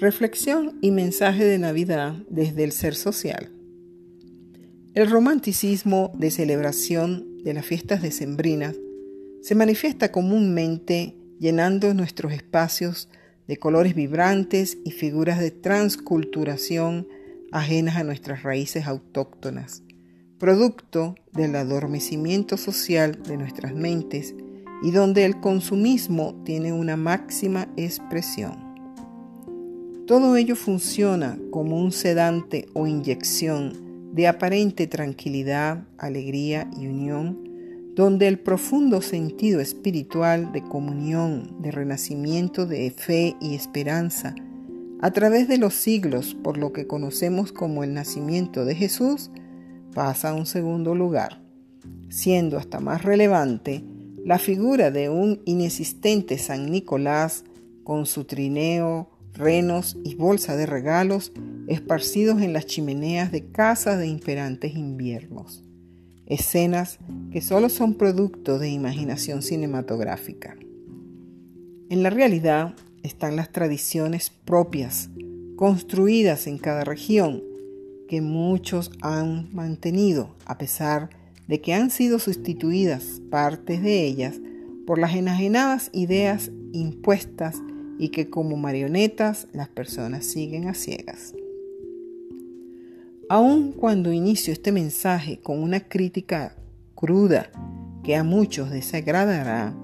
Reflexión y mensaje de Navidad desde el ser social. El romanticismo de celebración de las fiestas decembrinas se manifiesta comúnmente llenando nuestros espacios de colores vibrantes y figuras de transculturación ajenas a nuestras raíces autóctonas, producto del adormecimiento social de nuestras mentes y donde el consumismo tiene una máxima expresión. Todo ello funciona como un sedante o inyección de aparente tranquilidad, alegría y unión, donde el profundo sentido espiritual de comunión, de renacimiento, de fe y esperanza, a través de los siglos por lo que conocemos como el nacimiento de Jesús, pasa a un segundo lugar, siendo hasta más relevante la figura de un inexistente San Nicolás con su trineo, renos y bolsa de regalos esparcidos en las chimeneas de casas de imperantes inviernos. Escenas que solo son producto de imaginación cinematográfica. En la realidad están las tradiciones propias, construidas en cada región, que muchos han mantenido, a pesar de que han sido sustituidas partes de ellas por las enajenadas ideas impuestas y que como marionetas las personas siguen a ciegas. Aun cuando inicio este mensaje con una crítica cruda que a muchos desagradará,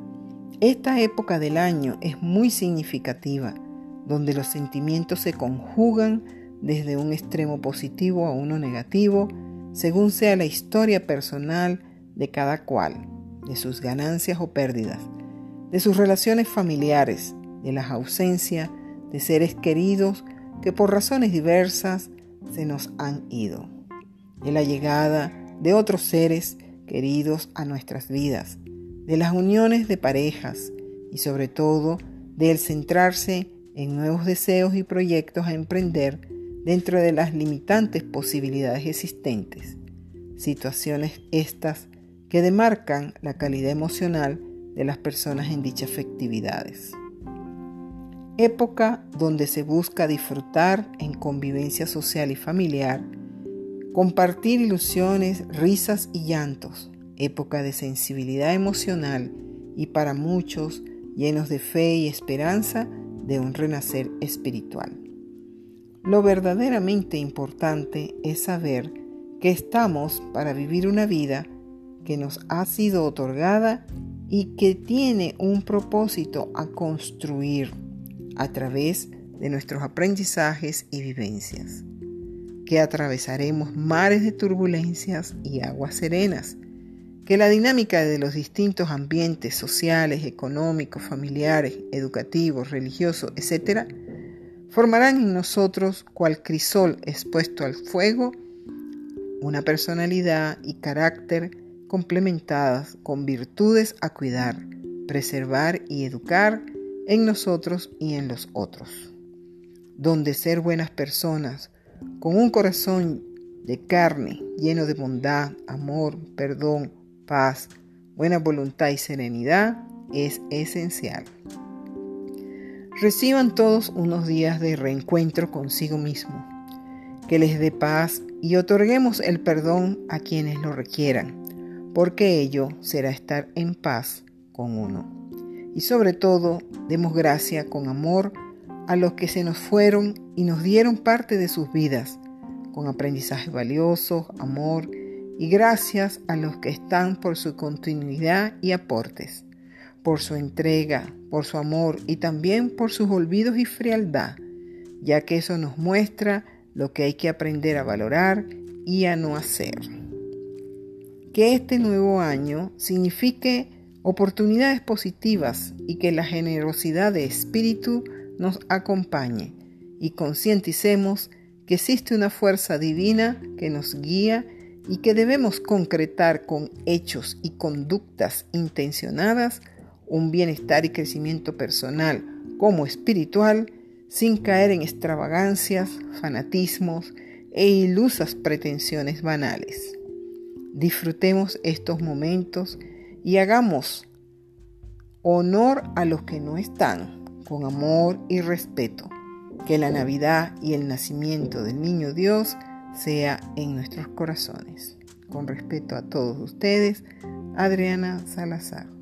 esta época del año es muy significativa, donde los sentimientos se conjugan desde un extremo positivo a uno negativo, según sea la historia personal de cada cual, de sus ganancias o pérdidas, de sus relaciones familiares, de las ausencias de seres queridos que por razones diversas se nos han ido, de la llegada de otros seres queridos a nuestras vidas, de las uniones de parejas y sobre todo del centrarse en nuevos deseos y proyectos a emprender dentro de las limitantes posibilidades existentes, situaciones estas que demarcan la calidad emocional de las personas en dichas afectividades época donde se busca disfrutar en convivencia social y familiar, compartir ilusiones, risas y llantos, época de sensibilidad emocional y para muchos llenos de fe y esperanza de un renacer espiritual. Lo verdaderamente importante es saber que estamos para vivir una vida que nos ha sido otorgada y que tiene un propósito a construir a través de nuestros aprendizajes y vivencias, que atravesaremos mares de turbulencias y aguas serenas, que la dinámica de los distintos ambientes sociales, económicos, familiares, educativos, religiosos, etc., formarán en nosotros, cual crisol expuesto al fuego, una personalidad y carácter complementadas con virtudes a cuidar, preservar y educar en nosotros y en los otros, donde ser buenas personas, con un corazón de carne lleno de bondad, amor, perdón, paz, buena voluntad y serenidad, es esencial. Reciban todos unos días de reencuentro consigo mismo, que les dé paz y otorguemos el perdón a quienes lo requieran, porque ello será estar en paz con uno y sobre todo demos gracia con amor a los que se nos fueron y nos dieron parte de sus vidas, con aprendizaje valioso, amor y gracias a los que están por su continuidad y aportes, por su entrega, por su amor y también por sus olvidos y frialdad, ya que eso nos muestra lo que hay que aprender a valorar y a no hacer. Que este nuevo año signifique oportunidades positivas y que la generosidad de espíritu nos acompañe y concienticemos que existe una fuerza divina que nos guía y que debemos concretar con hechos y conductas intencionadas un bienestar y crecimiento personal como espiritual sin caer en extravagancias, fanatismos e ilusas pretensiones banales. Disfrutemos estos momentos y hagamos honor a los que no están, con amor y respeto, Que la Navidad y el nacimiento del Niño Dios sea en nuestros corazones. Con respeto a todos ustedes, Adriana Salazar.